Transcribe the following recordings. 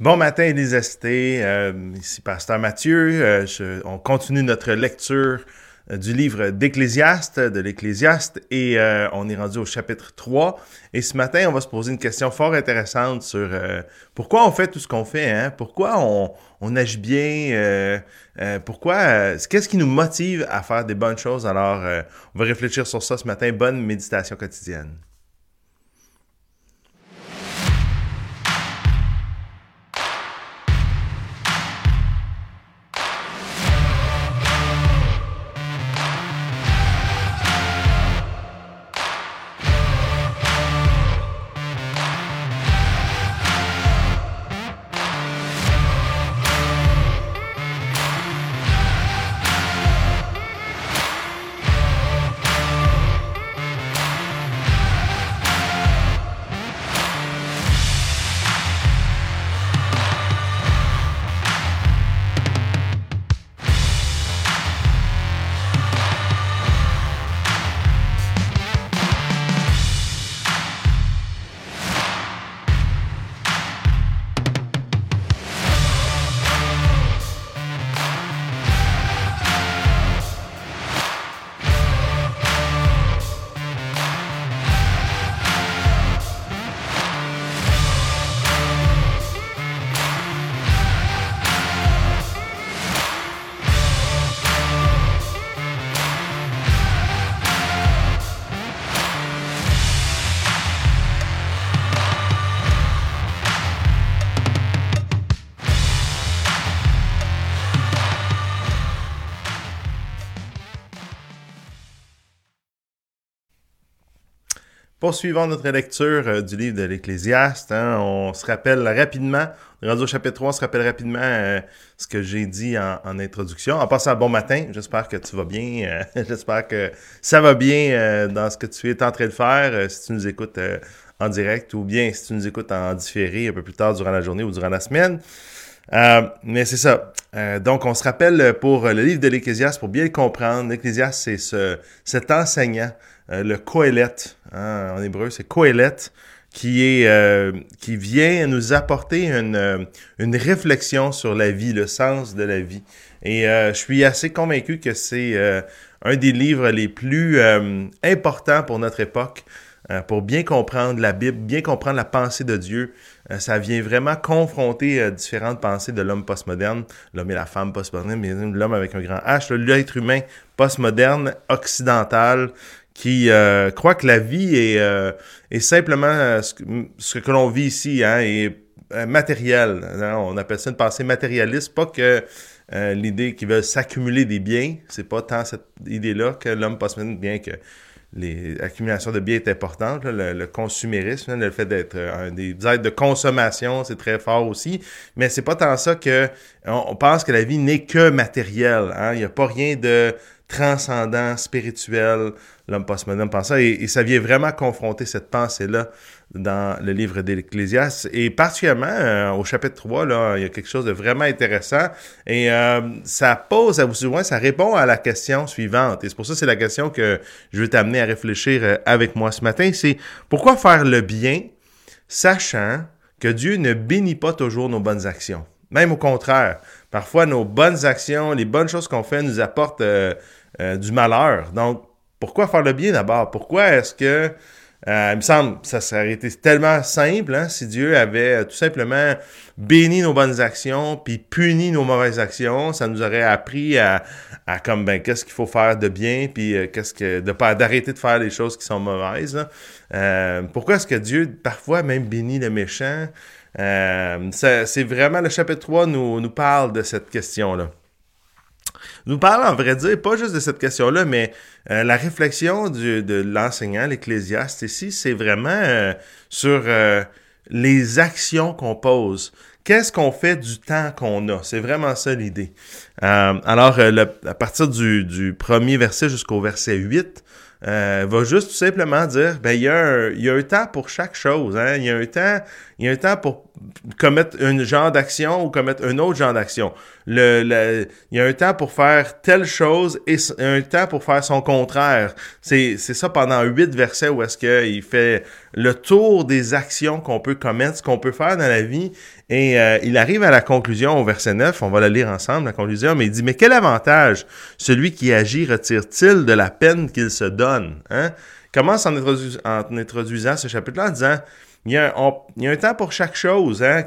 Bon matin, Élisesté. Euh, ici Pasteur Mathieu. Euh, on continue notre lecture euh, du livre d'Ecclésiaste, de l'Ecclésiaste, et euh, on est rendu au chapitre 3. Et ce matin, on va se poser une question fort intéressante sur pourquoi on fait tout ce qu'on fait, hein? pourquoi on, on agit bien, pourquoi, qu'est-ce qui nous motive à faire des bonnes choses? Alors, on va réfléchir sur ça ce matin. Bonne méditation quotidienne. Poursuivons notre lecture euh, du livre de l'Ecclésiaste. Hein. on se rappelle rapidement, rendu au chapitre 3, on se rappelle rapidement euh, ce que j'ai dit en, introduction. En passant, bon matin, j'espère que tu vas bien. Euh, j'espère que ça va bien dans ce que tu es en train de faire, si tu nous écoutes en direct ou bien si tu nous écoutes en différé un peu plus tard durant la journée ou durant la semaine. Mais c'est ça. donc, on se rappelle pour le livre de l'Ecclésiaste, pour bien le comprendre, l'Ecclésiaste, c'est ce, cet enseignant euh, le Kohelet, hein, en hébreu, c'est Kohelet, qui est euh, qui vient nous apporter une, euh, une réflexion sur la vie, le sens de la vie. Et je suis assez convaincu que c'est un des livres les plus importants pour notre époque, pour bien comprendre la Bible, bien comprendre la pensée de Dieu. Ça vient vraiment confronter différentes pensées de l'homme postmoderne, l'homme et la femme postmoderne, mais l'homme avec un grand H, l'être humain postmoderne, occidental, qui euh, croit que la vie est, euh, simplement euh, ce, que, l'on vit ici, hein, est matériel. On appelle ça une pensée matérialiste, pas que l'idée qu'ils veulent s'accumuler des biens, c'est pas tant cette idée-là que l'homme pense bien que l'accumulation de biens est importante, le, consumérisme, le fait d'être un des aides de consommation, c'est très fort aussi, mais c'est pas tant ça que on, pense que la vie n'est que matérielle. Hein. Il n'y a pas rien de transcendant, spirituel, l'homme postmoderne pense ça, et, ça vient vraiment confronter cette pensée-là dans le livre d'Ecclésiaste, et particulièrement euh, au chapitre 3, là, il y a quelque chose de vraiment intéressant, et euh, ça pose, à vous moins, ça répond à la question suivante, et c'est pour ça que c'est la question que je veux t'amener à réfléchir euh, avec moi ce matin, c'est pourquoi faire le bien, sachant que Dieu ne bénit pas toujours nos bonnes actions? Même au contraire, parfois nos bonnes actions, les bonnes choses qu'on fait nous apportent du malheur. Donc, pourquoi faire le bien d'abord? Pourquoi est-ce que, euh, il me semble, ça serait été tellement simple hein, si Dieu avait euh, tout simplement béni nos bonnes actions puis puni nos mauvaises actions, ça nous aurait appris à, comme ben qu'est-ce qu'il faut faire de bien puis qu'est-ce que de pas d'arrêter de faire les choses qui sont mauvaises. pourquoi est-ce que Dieu parfois même bénit le méchant? c'est vraiment le chapitre 3 nous, nous parle de cette question là nous parle, en vrai dire, pas juste de cette question-là, mais euh, la réflexion de l'enseignant, l'ecclésiaste ici, c'est vraiment euh, sur euh, les actions qu'on pose. Qu'est-ce qu'on fait du temps qu'on a? C'est vraiment ça l'idée. alors, à partir du, premier verset jusqu'au verset 8, euh, va juste tout simplement dire ben il y, a un, il y a un temps pour chaque chose hein? il y a un temps il y a un temps pour commettre un genre d'action ou commettre un autre genre d'action le, il y a un temps pour faire telle chose et un temps pour faire son contraire. C'est, c'est ça pendant huit versets où est-ce qu'il fait le tour des actions qu'on peut commettre, ce qu'on peut faire dans la vie. Et euh, il arrive à la conclusion au verset 9, on va la lire ensemble, la conclusion, mais il dit, mais quel avantage celui qui agit retire-t-il de la peine qu'il se donne? Hein? Commence en, en introduisant ce chapitre-là en disant, il y, a un, temps pour chaque chose. Hein,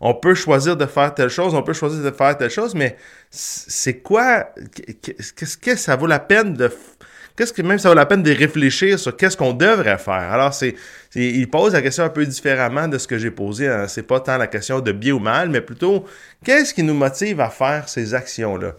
on peut choisir de faire telle chose, on peut choisir de faire telle chose, mais c'est quoi, qu'est-ce que ça vaut la peine de... Qu'est-ce que même ça vaut la peine de réfléchir sur qu'est-ce qu'on devrait faire? Alors, c'est, il pose la question un peu différemment de ce que j'ai posé. Hein. C'est pas tant la question de bien ou mal, mais plutôt qu'est-ce qui nous motive à faire ces actions-là?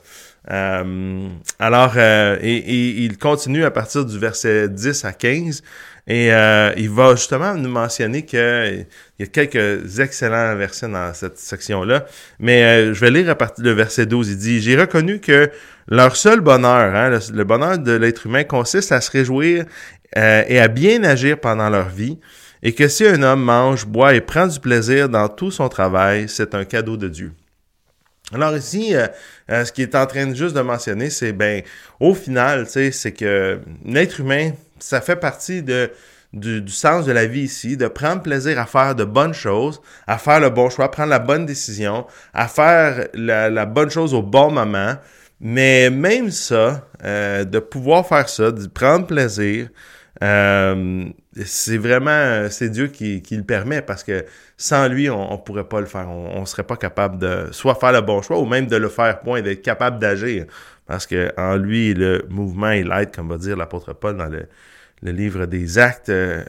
Euh, alors, euh, il continue à partir du verset 10 à 15 et euh, il va justement nous mentionner qu'il y a quelques excellents versets dans cette section-là. Mais euh, je vais lire à partir du verset 12. Il dit, J'ai reconnu que leur seul bonheur, hein, le, bonheur de l'être humain, consiste à se réjouir euh, et à bien agir pendant leur vie, et que si un homme mange, boit et prend du plaisir dans tout son travail, c'est un cadeau de Dieu. Alors ici, ce qu'il est en train juste de mentionner, c'est ben au final, c'est que l'être humain ça fait partie du, sens de la vie ici, de prendre plaisir à faire de bonnes choses, à faire le bon choix, prendre la bonne décision, à faire la, bonne chose au bon moment. Mais même ça, euh, de pouvoir faire ça, de prendre plaisir, euh, c'est vraiment, c'est Dieu qui, qui, le permet parce que sans lui, on, ne pourrait pas le faire. On, ne serait pas capable de soit faire le bon choix ou même de le faire point, d'être capable d'agir. Parce que en lui, le mouvement et l'aide, comme va dire l'apôtre Paul dans le, le livre des Actes euh,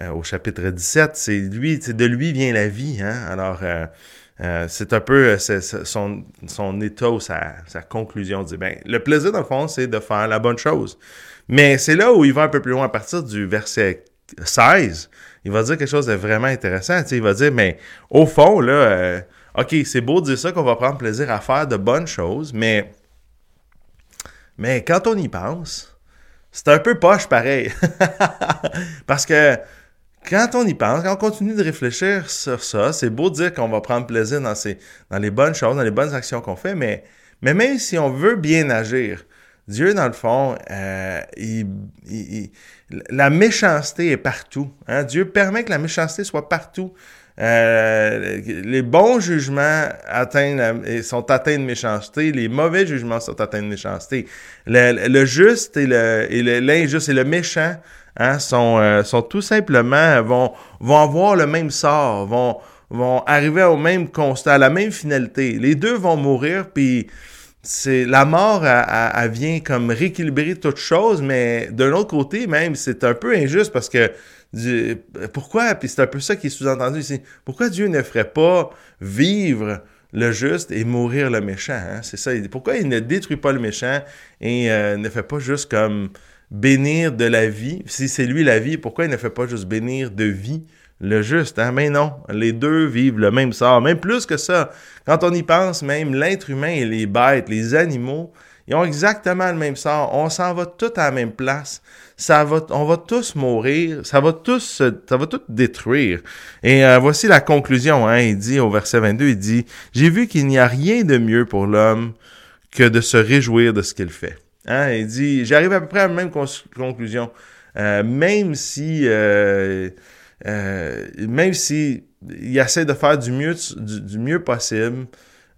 euh, au chapitre 17, c'est lui, de lui vient la vie. Hein? Alors, c'est un peu son, son état ou sa, sa conclusion. Dit, ben, le plaisir, dans le fond, c'est de faire la bonne chose. Mais c'est là où il va un peu plus loin à partir du verset 16. Il va dire quelque chose de vraiment intéressant. il va dire, mais au fond, là, OK, c'est beau de dire ça qu'on va prendre plaisir à faire de bonnes choses, mais, mais quand on y pense, c'est un peu poche pareil. Parce que quand on y pense, quand on continue de réfléchir sur ça, c'est beau de dire qu'on va prendre plaisir dans, ces, dans les bonnes choses, dans les bonnes actions qu'on fait, mais, mais même si on veut bien agir, Dieu, dans le fond, euh, la méchanceté est partout. Hein. Dieu permet que la méchanceté soit partout. Euh, les bons jugements sont atteints de méchanceté, les mauvais jugements sont atteints de méchanceté. Le, juste et l'injuste et, le méchant hein, sont, euh, sont tout simplement vont, vont avoir le même sort, vont, vont arriver au même constat, à la même finalité. Les deux vont mourir, puis c'est la mort, elle, vient comme rééquilibrer toute chose, mais d'un autre côté, même, c'est un peu injuste parce que pourquoi, puis c'est un peu ça qui est sous-entendu ici, pourquoi Dieu ne ferait pas vivre le juste et mourir le méchant? Hein? C'est ça. Pourquoi il ne détruit pas le méchant et euh, ne fait pas juste comme bénir de la vie? Si c'est lui la vie, pourquoi il ne fait pas juste bénir de vie? Le juste? Hein? Mais non, les deux vivent le même sort. Même plus que ça. Quand on y pense, même l'être humain et les bêtes, les animaux, ils ont exactement le même sort. On s'en va tous à la même place ça va, on va tous mourir, ça va tous, ça va tout détruire. Et euh, voici la conclusion. Hein, il dit au verset 22, il dit, j'ai vu qu'il n'y a rien de mieux pour l'homme que de se réjouir de ce qu'il fait. Hein, il dit, j'arrive à peu près à la même conclusion. Euh, même si, euh, même si il essaie de faire du mieux, du, mieux possible.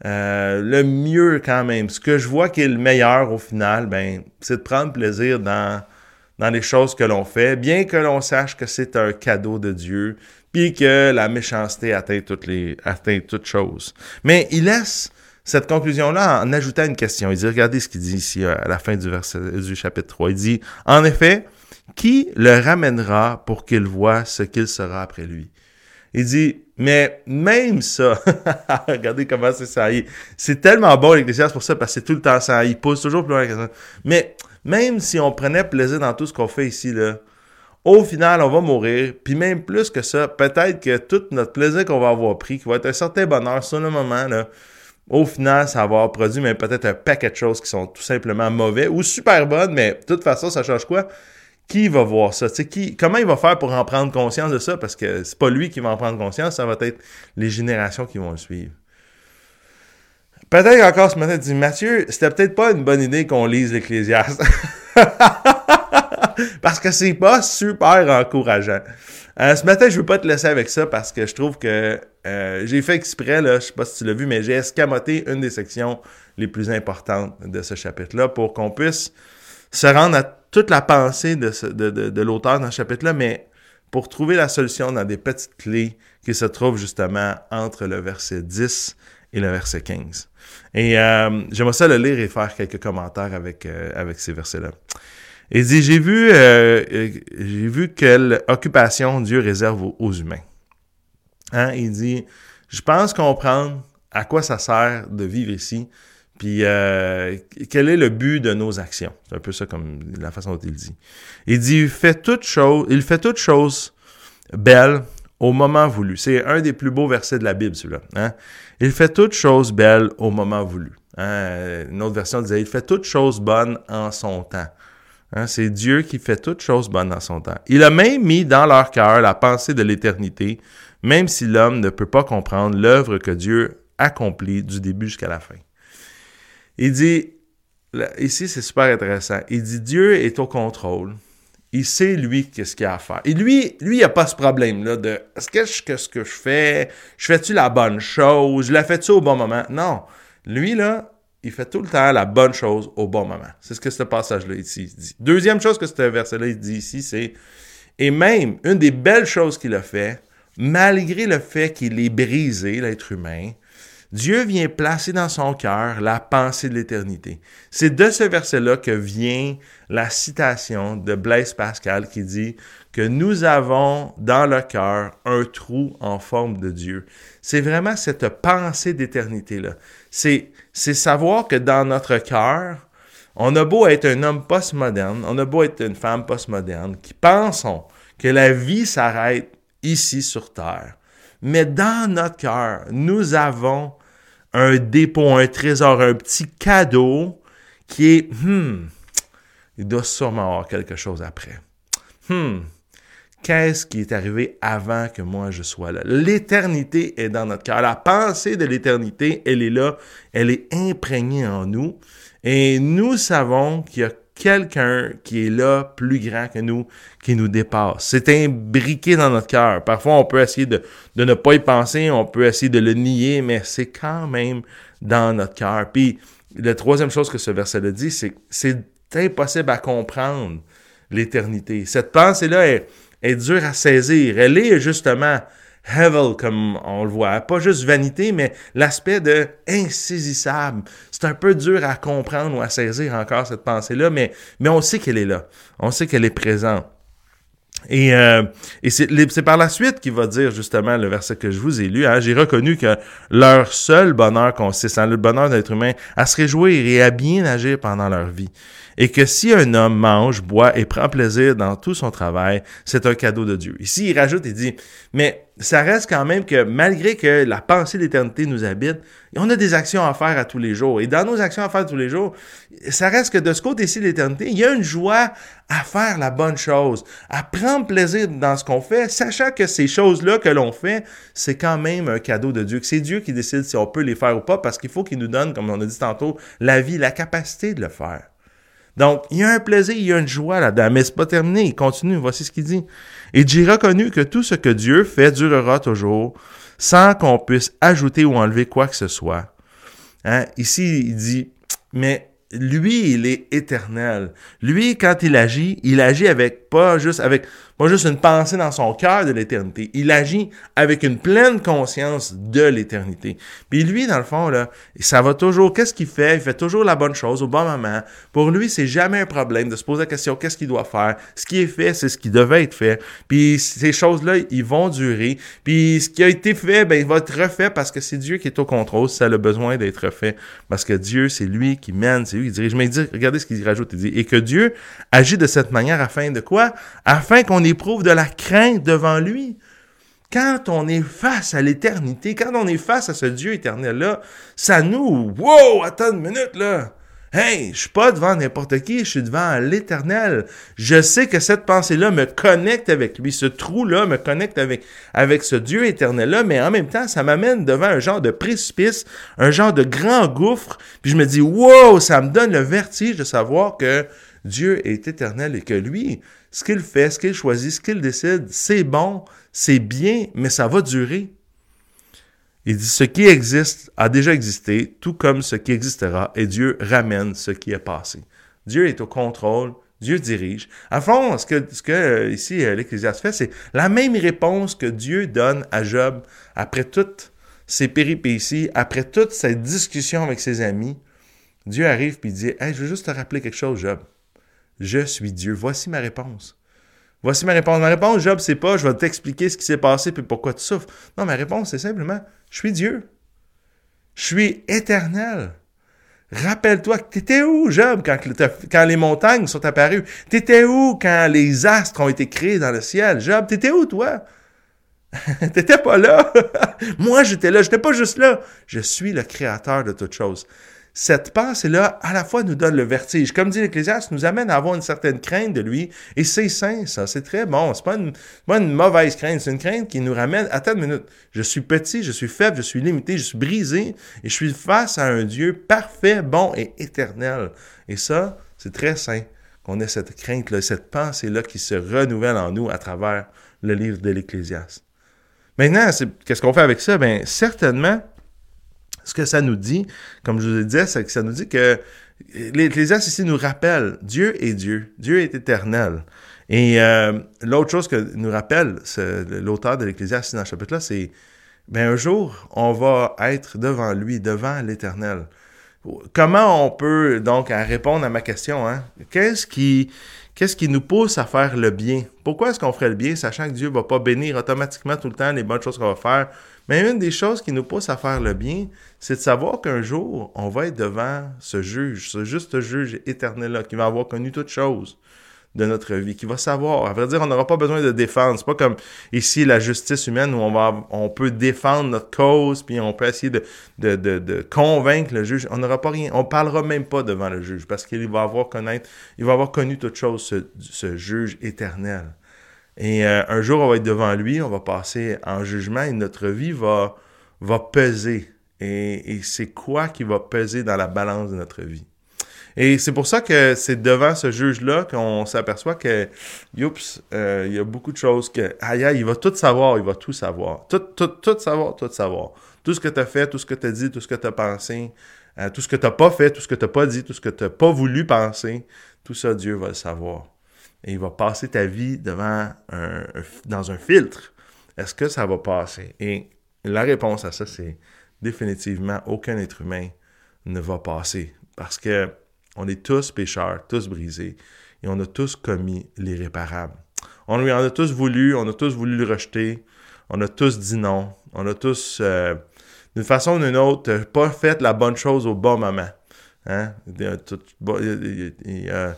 le mieux quand même. Ce que je vois qui est le meilleur au final, ben, c'est de prendre plaisir dans dans les choses que l'on fait, bien que l'on sache que c'est un cadeau de Dieu, puis que la méchanceté atteint toutes les atteint toutes choses. Mais il laisse cette conclusion-là en ajoutant une question. Il dit, regardez ce qu'il dit ici à la fin du verset du chapitre 3. Il dit, en effet, qui le ramènera pour qu'il voie ce qu'il sera après lui? Il dit, mais même ça, regardez comment c'est ça. C'est tellement bon l'Ecclésiaste pour ça, parce que c'est tout le temps ça. Il pousse toujours plus loin que ça. Mais même si on prenait plaisir dans tout ce qu'on fait ici, là, au final, on va mourir. Puis même plus que ça, peut-être que tout notre plaisir qu'on va avoir pris, qui va être un certain bonheur sur le moment, là, au final, ça va avoir produit mais peut-être un paquet de choses qui sont tout simplement mauvais ou super bonnes, mais de toute façon, ça change quoi? Qui va voir ça? qui, comment il va faire pour en prendre conscience de ça? Parce que c'est pas lui qui va en prendre conscience, ça va être les générations qui vont le suivre. Peut-être encore ce matin, tu dis, Mathieu, c'était peut-être pas une bonne idée qu'on lise l'Ecclésiaste. parce que c'est pas super encourageant. Euh, ce matin, je veux pas te laisser avec ça parce que je trouve que euh, j'ai fait exprès, là, je sais pas si tu l'as vu, mais j'ai escamoté une des sections les plus importantes de ce chapitre-là pour qu'on puisse se rendre à toute la pensée de, de, l'auteur dans ce chapitre-là, mais pour trouver la solution dans des petites clés qui se trouvent justement entre le verset 10 et le verset 15. Et euh, j'aimerais ça le lire et faire quelques commentaires avec, euh, ces versets-là. Il dit, j'ai vu, euh, j'ai vu quelle occupation Dieu réserve aux, humains. Hein? Il dit, je pense comprendre à quoi ça sert de vivre ici, puis euh, quel est le but de nos actions? C'est un peu ça comme la façon dont il dit. Il dit, il fait toute chose, il fait toute chose belle au moment voulu. C'est un des plus beaux versets de la Bible, celui-là. Hein? Il fait toutes choses belles au moment voulu. Hein? Une autre version disait, il fait toutes choses bonnes en son temps. Hein? C'est Dieu qui fait toutes choses bonnes en son temps. Il a même mis dans leur cœur la pensée de l'éternité, même si l'homme ne peut pas comprendre l'œuvre que Dieu accomplit du début jusqu'à la fin. Il dit, ici c'est super intéressant, il dit Dieu est au contrôle il sait, lui, qu'est-ce qu'il a à faire. Et lui, lui, il a pas ce problème-là de est-ce que, ce que je fais, je fais-tu la bonne chose, je la fais-tu au bon moment? Non. Lui, là, il fait tout le temps la bonne chose au bon moment. C'est ce que ce passage-là ici dit. Deuxième chose que ce verset-là dit ici, c'est et même une des belles choses qu'il a fait, malgré le fait qu'il est brisé, l'être humain, Dieu vient placer dans son cœur la pensée de l'éternité. C'est de ce verset-là que vient la citation de Blaise Pascal qui dit que nous avons dans le cœur un trou en forme de Dieu. C'est vraiment cette pensée d'éternité-là. C'est, c'est savoir que dans notre cœur, on a beau être un homme postmoderne, on a beau être une femme postmoderne, qui pensons que la vie s'arrête ici sur Terre. Mais dans notre cœur, nous avons un dépôt, un trésor, un petit cadeau qui est, hmm, il doit sûrement avoir quelque chose après. Hmm, qu'est-ce qui est arrivé avant que moi je sois là? L'éternité est dans notre cœur. La pensée de l'éternité, elle est là, elle est imprégnée en nous. Et nous savons qu'il y a quelqu'un qui est là, plus grand que nous, qui nous dépasse. C'est imbriqué dans notre cœur. Parfois, on peut essayer de, ne pas y penser, on peut essayer de le nier, mais c'est quand même dans notre cœur. Puis, la troisième chose que ce verset-là dit, c'est c'est impossible à comprendre l'éternité. Cette pensée-là est, est dure à saisir. Elle est justement Hevel, comme on le voit. Pas juste vanité, mais l'aspect de insaisissable. C'est un peu dur à comprendre ou à saisir encore cette pensée-là, mais, mais on sait qu'elle est là. On sait qu'elle est présente. Et, euh, et c'est par la suite qu'il va dire justement le verset que je vous ai lu. Hein, J'ai reconnu que leur seul bonheur consiste en le bonheur d'être humain à se réjouir et à bien agir pendant leur vie et que si un homme mange, boit et prend plaisir dans tout son travail, c'est un cadeau de Dieu. Ici, il rajoute et dit, mais ça reste quand même que malgré que la pensée d'éternité nous habite, on a des actions à faire à tous les jours. Et dans nos actions à faire tous les jours, ça reste que de ce côté-ci de l'éternité, il y a une joie à faire la bonne chose, à prendre plaisir dans ce qu'on fait, sachant que ces choses-là que l'on fait, c'est quand même un cadeau de Dieu, que c'est Dieu qui décide si on peut les faire ou pas, parce qu'il faut qu'il nous donne, comme on a dit tantôt, la vie, la capacité de le faire. Donc, il y a un plaisir, il y a une joie là-dedans, mais c'est pas terminé. Il continue, voici ce qu'il dit. Et j'ai reconnu que tout ce que Dieu fait durera toujours, sans qu'on puisse ajouter ou enlever quoi que ce soit. Hein? Ici, il dit, mais lui, il est éternel. Lui, quand il agit, il agit avec pas juste avec pas juste une pensée dans son cœur de l'éternité. Il agit avec une pleine conscience de l'éternité. Puis lui, dans le fond, là, ça va toujours. Qu'est-ce qu'il fait? Il fait toujours la bonne chose au bon moment. Pour lui, c'est jamais un problème de se poser la question qu'est-ce qu'il doit faire? Ce qui est fait, c'est ce qui devait être fait. Puis ces choses-là, ils vont durer. Puis ce qui a été fait, ben, il va être refait parce que c'est Dieu qui est au contrôle. Ça a le besoin d'être fait. Parce que Dieu, c'est lui qui mène, c'est lui qui dirige. Mais il dit, regardez ce qu'il rajoute. Il dit, et que Dieu agit de cette manière afin de quoi? Afin qu'on éprouve de la crainte devant lui. Quand on est face à l'éternité, quand on est face à ce Dieu éternel-là, ça nous, wow, attends une minute, là. Hey, je suis pas devant n'importe qui, je suis devant l'Éternel. Je sais que cette pensée-là me connecte avec lui, ce trou-là me connecte avec, avec ce Dieu éternel-là, mais en même temps, ça m'amène devant un genre de précipice, un genre de grand gouffre, puis je me dis, wow, ça me donne le vertige de savoir que Dieu est éternel et que lui, ce qu'il fait, ce qu'il choisit, ce qu'il décide, c'est bon, c'est bien, mais ça va durer. Il dit, ce qui existe a déjà existé, tout comme ce qui existera, et Dieu ramène ce qui est passé. Dieu est au contrôle, Dieu dirige. À fond, ce que, euh, ici euh, l'Ecclésiaste fait, c'est la même réponse que Dieu donne à Job après toutes ses péripéties, après toute cette discussion avec ses amis. Dieu arrive et dit, je veux juste te rappeler quelque chose, Job. Je suis Dieu. Voici ma réponse. Voici ma réponse. Ma réponse, Job, c'est pas je vais t'expliquer ce qui s'est passé puis pourquoi tu souffres. Non, ma réponse, c'est simplement je suis Dieu. Je suis éternel. Rappelle-toi que t'étais où, Job, quand, quand, les montagnes sont apparues? T'étais où quand les astres ont été créés dans le ciel? Job, t'étais où, toi? T'étais pas là. Moi, j'étais là. J'étais pas juste là. Je suis le créateur de toutes choses cette pensée-là, à la fois, nous donne le vertige. Comme dit l'Ecclésiaste, nous amène à avoir une certaine crainte de lui. Et c'est sain, ça. C'est très bon. C'est pas une, pas une mauvaise crainte. C'est une crainte qui nous ramène, attends une minute. Je suis petit, je suis faible, je suis limité, je suis brisé. Et je suis face à un Dieu parfait, bon et éternel. Et ça, c'est très sain qu'on ait cette crainte-là, cette pensée-là qui se renouvelle en nous à travers le livre de l'Ecclésiaste. Maintenant, qu'est-ce qu'on fait avec ça? Bien, certainement, ce que ça nous dit, comme je vous ai dit, c'est que ça nous dit que l'Ecclésiaste ici nous rappelle Dieu est Dieu, Dieu est éternel. Et euh, l'autre chose que nous rappelle l'auteur de l'Ecclésiaste dans ce chapitre-là, c'est ben un jour, on va être devant lui, devant l'Éternel. Comment on peut donc répondre à ma question hein? Qu'est-ce qui qu'est-ce qui nous pousse à faire le bien? Pourquoi est-ce qu'on ferait le bien, sachant que Dieu va pas bénir automatiquement tout le temps les bonnes choses qu'on va faire? Mais une des choses qui nous pousse à faire le bien, c'est de savoir qu'un jour, on va être devant ce juge, ce juste juge éternel-là, qui va avoir connu toutes choses de notre vie, qui va savoir. À vrai dire, on n'aura pas besoin de défendre. C'est pas comme ici la justice humaine où on va, on peut défendre notre cause, puis on peut essayer de, de, de, de convaincre le juge. On n'aura pas rien. On parlera même pas devant le juge parce qu'il va avoir connaître, il va avoir connu toutes choses, ce, ce juge éternel. Et euh, un jour, on va être devant lui, on va passer en jugement et notre vie va, va peser. Et, c'est quoi qui va peser dans la balance de notre vie? Et c'est pour ça que c'est devant ce juge-là qu'on s'aperçoit que, youps, euh, il y a beaucoup de choses que, aïe, aïe, il va tout savoir, il va tout savoir. Tout, tout, tout savoir, tout savoir. Tout ce que tu as fait, tout ce que tu as dit, tout ce que tu as pensé, euh, tout ce que tu n'as pas fait, tout ce que tu n'as pas dit, tout ce que tu n'as pas voulu penser, tout ça, Dieu va le savoir et il va passer ta vie devant un, dans un filtre. Est-ce que ça va passer? Et la réponse à ça, c'est définitivement aucun être humain ne va passer. Parce que on est tous pécheurs, tous brisés, et on a tous commis l'irréparable. On lui en a tous voulu, on a tous voulu le rejeter, on a tous dit non, on a tous, euh, d'une façon ou d'une autre, pas fait la bonne chose au bon moment. Il y a,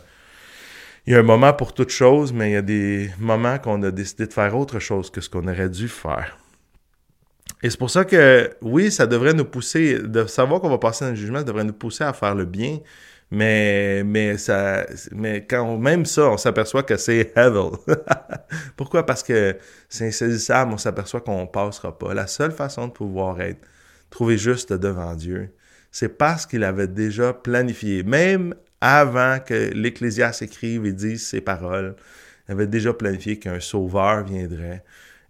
il y a un moment pour toute chose, mais il y a des moments qu'on a décidé de faire autre chose que ce qu'on aurait dû faire. Et c'est pour ça que, oui, ça devrait nous pousser, de savoir qu'on va passer dans le jugement, ça devrait nous pousser à faire le bien, mais, mais, ça, mais quand même ça, on s'aperçoit que c'est heaven. Pourquoi? Parce que c'est insaisissable, on s'aperçoit qu'on ne passera pas. La seule façon de pouvoir être trouvé juste devant Dieu, c'est parce qu'il avait déjà planifié. Même avant que l'Ecclésiaste écrive et dise ces paroles, il avait déjà planifié qu'un sauveur viendrait.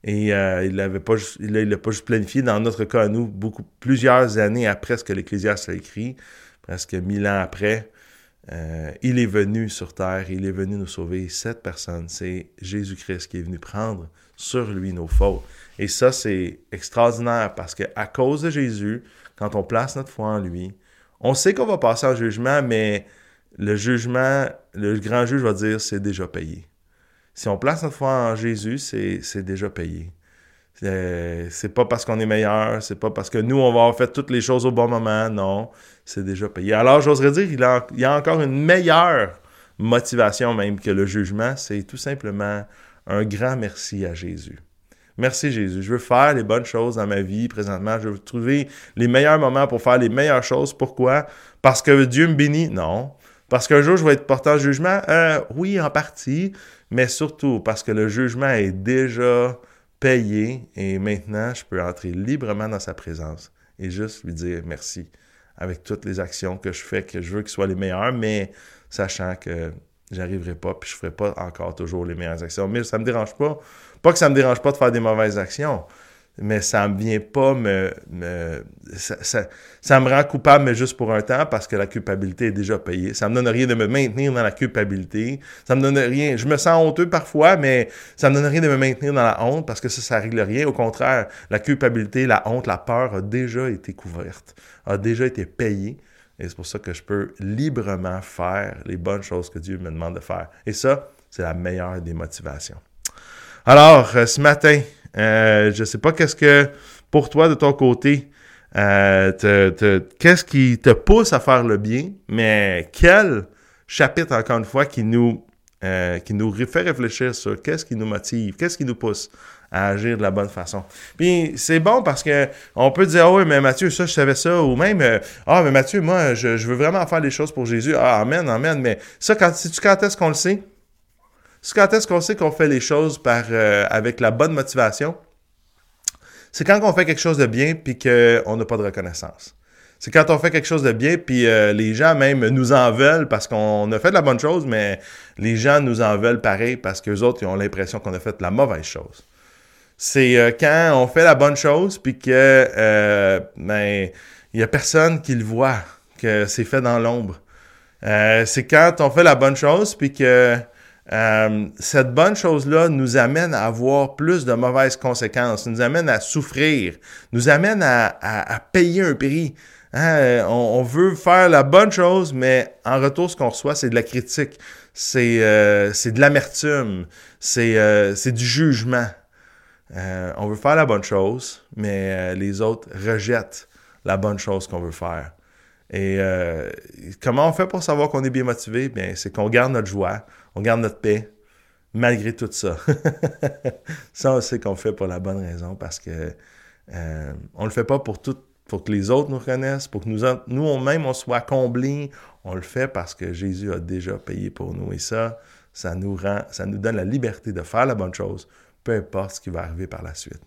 Et euh, il l'avait pas l'a pas juste planifié dans notre cas nous, beaucoup, plusieurs années après ce que l'Ecclésiaste a écrit, presque mille ans après, euh, il est venu sur terre, il est venu nous sauver. Cette personne, c'est Jésus-Christ qui est venu prendre sur lui nos fautes. Et ça, c'est extraordinaire parce que à cause de Jésus, quand on place notre foi en lui, on sait qu'on va passer en jugement, mais le jugement, le grand juge va dire c'est déjà payé. Si on place notre foi en Jésus, c'est déjà payé. C'est pas parce qu'on est meilleur, c'est pas parce que nous, on va avoir fait toutes les choses au bon moment, non, c'est déjà payé. Alors, j'oserais dire qu'il y a encore une meilleure motivation même que le jugement, c'est tout simplement un grand merci à Jésus. Merci Jésus. Je veux faire les bonnes choses dans ma vie présentement. Je veux trouver les meilleurs moments pour faire les meilleures choses. Pourquoi? Parce que Dieu me bénit? Non. Parce qu'un jour, je vais être portant jugement? Euh, oui, en partie, mais surtout parce que le jugement est déjà payé et maintenant, je peux entrer librement dans sa présence et juste lui dire merci avec toutes les actions que je fais, que je veux qu'elles soient les meilleures, mais sachant que j'arriverai pas, puis je ferai pas encore toujours les meilleures actions. Mais ça me dérange pas. Pas que ça me dérange pas de faire des mauvaises actions, mais ça ne vient pas me... ça, me rend coupable, mais juste pour un temps, parce que la culpabilité est déjà payée. Ça me donne rien de me maintenir dans la culpabilité. Ça me donne rien... Je me sens honteux parfois, mais ça me donne rien de me maintenir dans la honte, parce que ça, ça règle rien. Au contraire, la culpabilité, la honte, la peur a déjà été couverte, a déjà été payée. Et c'est pour ça que je peux librement faire les bonnes choses que Dieu me demande de faire. Et ça, c'est la meilleure des motivations. Alors, euh, ce matin, euh, je ne sais pas qu'est-ce que, pour toi, de ton côté, euh, qu'est-ce qui te pousse à faire le bien, mais quel chapitre, encore une fois, qui nous, euh, qui nous fait réfléchir sur qu'est-ce qui nous motive, qu'est-ce qui nous pousse à agir de la bonne façon? Puis c'est bon parce que on peut dire, oh oui, mais Mathieu, ça, je savais ça, ou même, ah, mais Mathieu, moi, je, veux vraiment faire les choses pour Jésus. Ah, amen, amen, mais ça, quand, sais-tu quand est-ce qu'on le sait? C'est quand est-ce qu'on sait qu'on fait les choses par, euh, avec la bonne motivation? C'est quand on fait quelque chose de bien puis qu'on n'a pas de reconnaissance. C'est quand on fait quelque chose de bien, puis euh, les gens même nous en veulent parce qu'on a fait de la bonne chose, mais les gens nous en veulent pareil parce qu'eux autres, ils ont l'impression qu'on a fait de la mauvaise chose. C'est euh, quand on fait la bonne chose, puis que ben, il y a personne qui le voit, que c'est fait dans l'ombre. c'est quand on fait la bonne chose, puis que euh, cette bonne chose-là nous amène à avoir plus de mauvaises conséquences, nous amène à souffrir, nous amène à, payer un prix. Hein, on, veut faire la bonne chose, mais en retour, ce qu'on reçoit, c'est de la critique, c'est euh, de l'amertume, c'est euh, du jugement. on veut faire la bonne chose, mais les autres rejettent la bonne chose qu'on veut faire. Et comment on fait pour savoir qu'on est bien motivé? Bien, c'est qu'on garde notre joie, on garde notre paix malgré tout ça. ça, on sait qu'on le fait pour la bonne raison parce que euh, on le fait pas pour tout, pour que les autres nous reconnaissent, pour que nous, nous même on soit comblés. On le fait parce que Jésus a déjà payé pour nous. Et ça, ça nous rend, ça nous donne la liberté de faire la bonne chose, peu importe ce qui va arriver par la suite.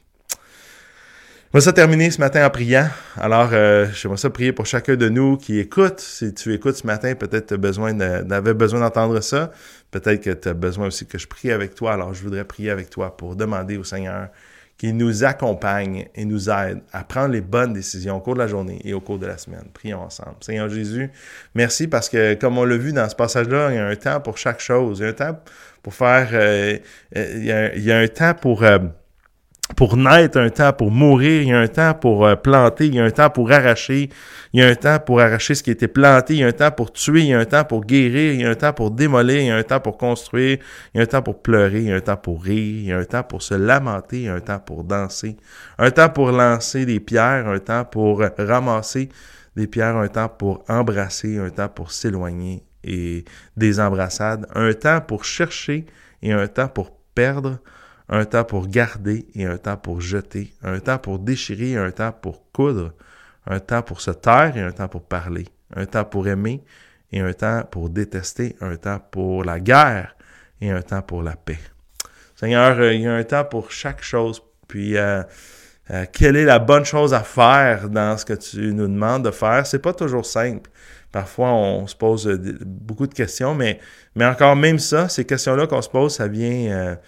On va ça terminer ce matin en priant. Alors, euh, j'aimerais ça prier pour chacun de nous qui écoute. Si tu écoutes ce matin, peut-être besoin besoin d'entendre ça. Peut-être que tu as besoin aussi que je prie avec toi. Alors, je voudrais prier avec toi pour demander au Seigneur qu'il nous accompagne et nous aide à prendre les bonnes décisions au cours de la journée et au cours de la semaine. Prions ensemble. Seigneur Jésus, merci parce que, comme on l'a vu dans ce passage-là, il y a un temps pour chaque chose. Il y a un temps pour faire... Euh, euh, il, y a, un temps pour pour naître, un temps pour mourir, il y a un temps pour euh, planter, il y a un temps pour arracher, il y a un temps pour arracher ce qui était planté, il y a un temps pour tuer, il y a un temps pour guérir, il y a un temps pour démolir, il y a un temps pour construire, il y a un temps pour pleurer, il y a un temps pour rire, il y a un temps pour se lamenter, il y a un temps pour danser, un temps pour lancer des pierres, un temps pour ramasser des pierres, un temps pour embrasser, un temps pour s'éloigner et des embrassades, un temps pour chercher et un temps pour perdre, un temps pour garder et un temps pour jeter, un temps pour déchirer et un temps pour coudre, un temps pour se taire et un temps pour parler, un temps pour aimer et un temps pour détester, un temps pour la guerre et un temps pour la paix. Seigneur, euh, il y a un temps pour chaque chose, puis euh, euh, quelle est la bonne chose à faire dans ce que tu nous demandes de faire? C'est pas toujours simple. Parfois, on se pose beaucoup de questions, mais, mais encore même ça, ces questions-là qu'on se pose, ça vient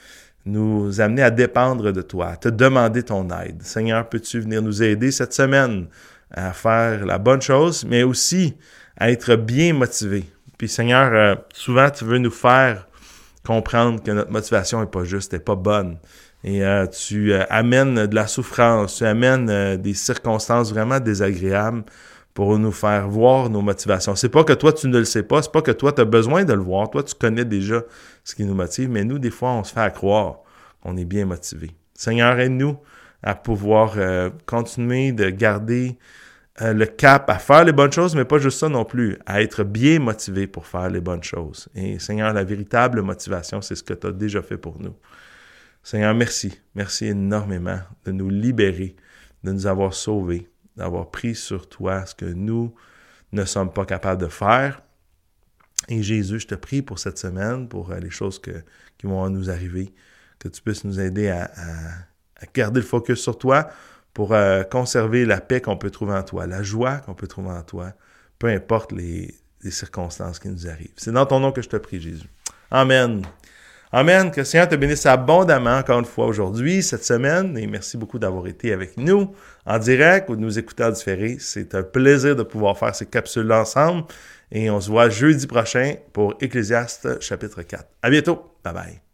nous amener à dépendre de toi, à te demander ton aide. Seigneur, peux-tu venir nous aider cette semaine à faire la bonne chose, mais aussi à être bien motivé? Puis Seigneur, euh, souvent tu veux nous faire comprendre que notre motivation n'est pas juste, n'est pas bonne. Et euh, tu euh, amènes de la souffrance, tu amènes des circonstances vraiment désagréables pour nous faire voir nos motivations. C'est pas que toi tu ne le sais pas, c'est pas que toi tu as besoin de le voir, toi tu connais déjà ce qui nous motive, mais nous des fois on se fait à croire qu'on est bien motivé. Seigneur, aide-nous à pouvoir euh, continuer de garder euh, le cap à faire les bonnes choses, mais pas juste ça non plus, à être bien motivé pour faire les bonnes choses. Et Seigneur, la véritable motivation, c'est ce que tu as déjà fait pour nous. Seigneur, merci. Merci énormément de nous libérer, de nous avoir sauvés, d'avoir pris sur toi ce que nous ne sommes pas capables de faire. Et Jésus, je te prie pour cette semaine, pour euh, les choses qui vont nous arriver, que tu puisses nous aider à, garder le focus sur toi pour euh, conserver la paix qu'on peut trouver en toi, la joie qu'on peut trouver en toi, peu importe les circonstances qui nous arrivent. C'est dans ton nom que je te prie, Jésus. Amen. Amen. Que le Seigneur te bénisse abondamment encore une fois aujourd'hui, cette semaine. Et merci beaucoup d'avoir été avec nous en direct ou de nous écouter en différé. C'est un plaisir de pouvoir faire ces capsules ensemble. Et on se voit jeudi prochain pour Ecclésiaste chapitre 4. À bientôt. Bye bye.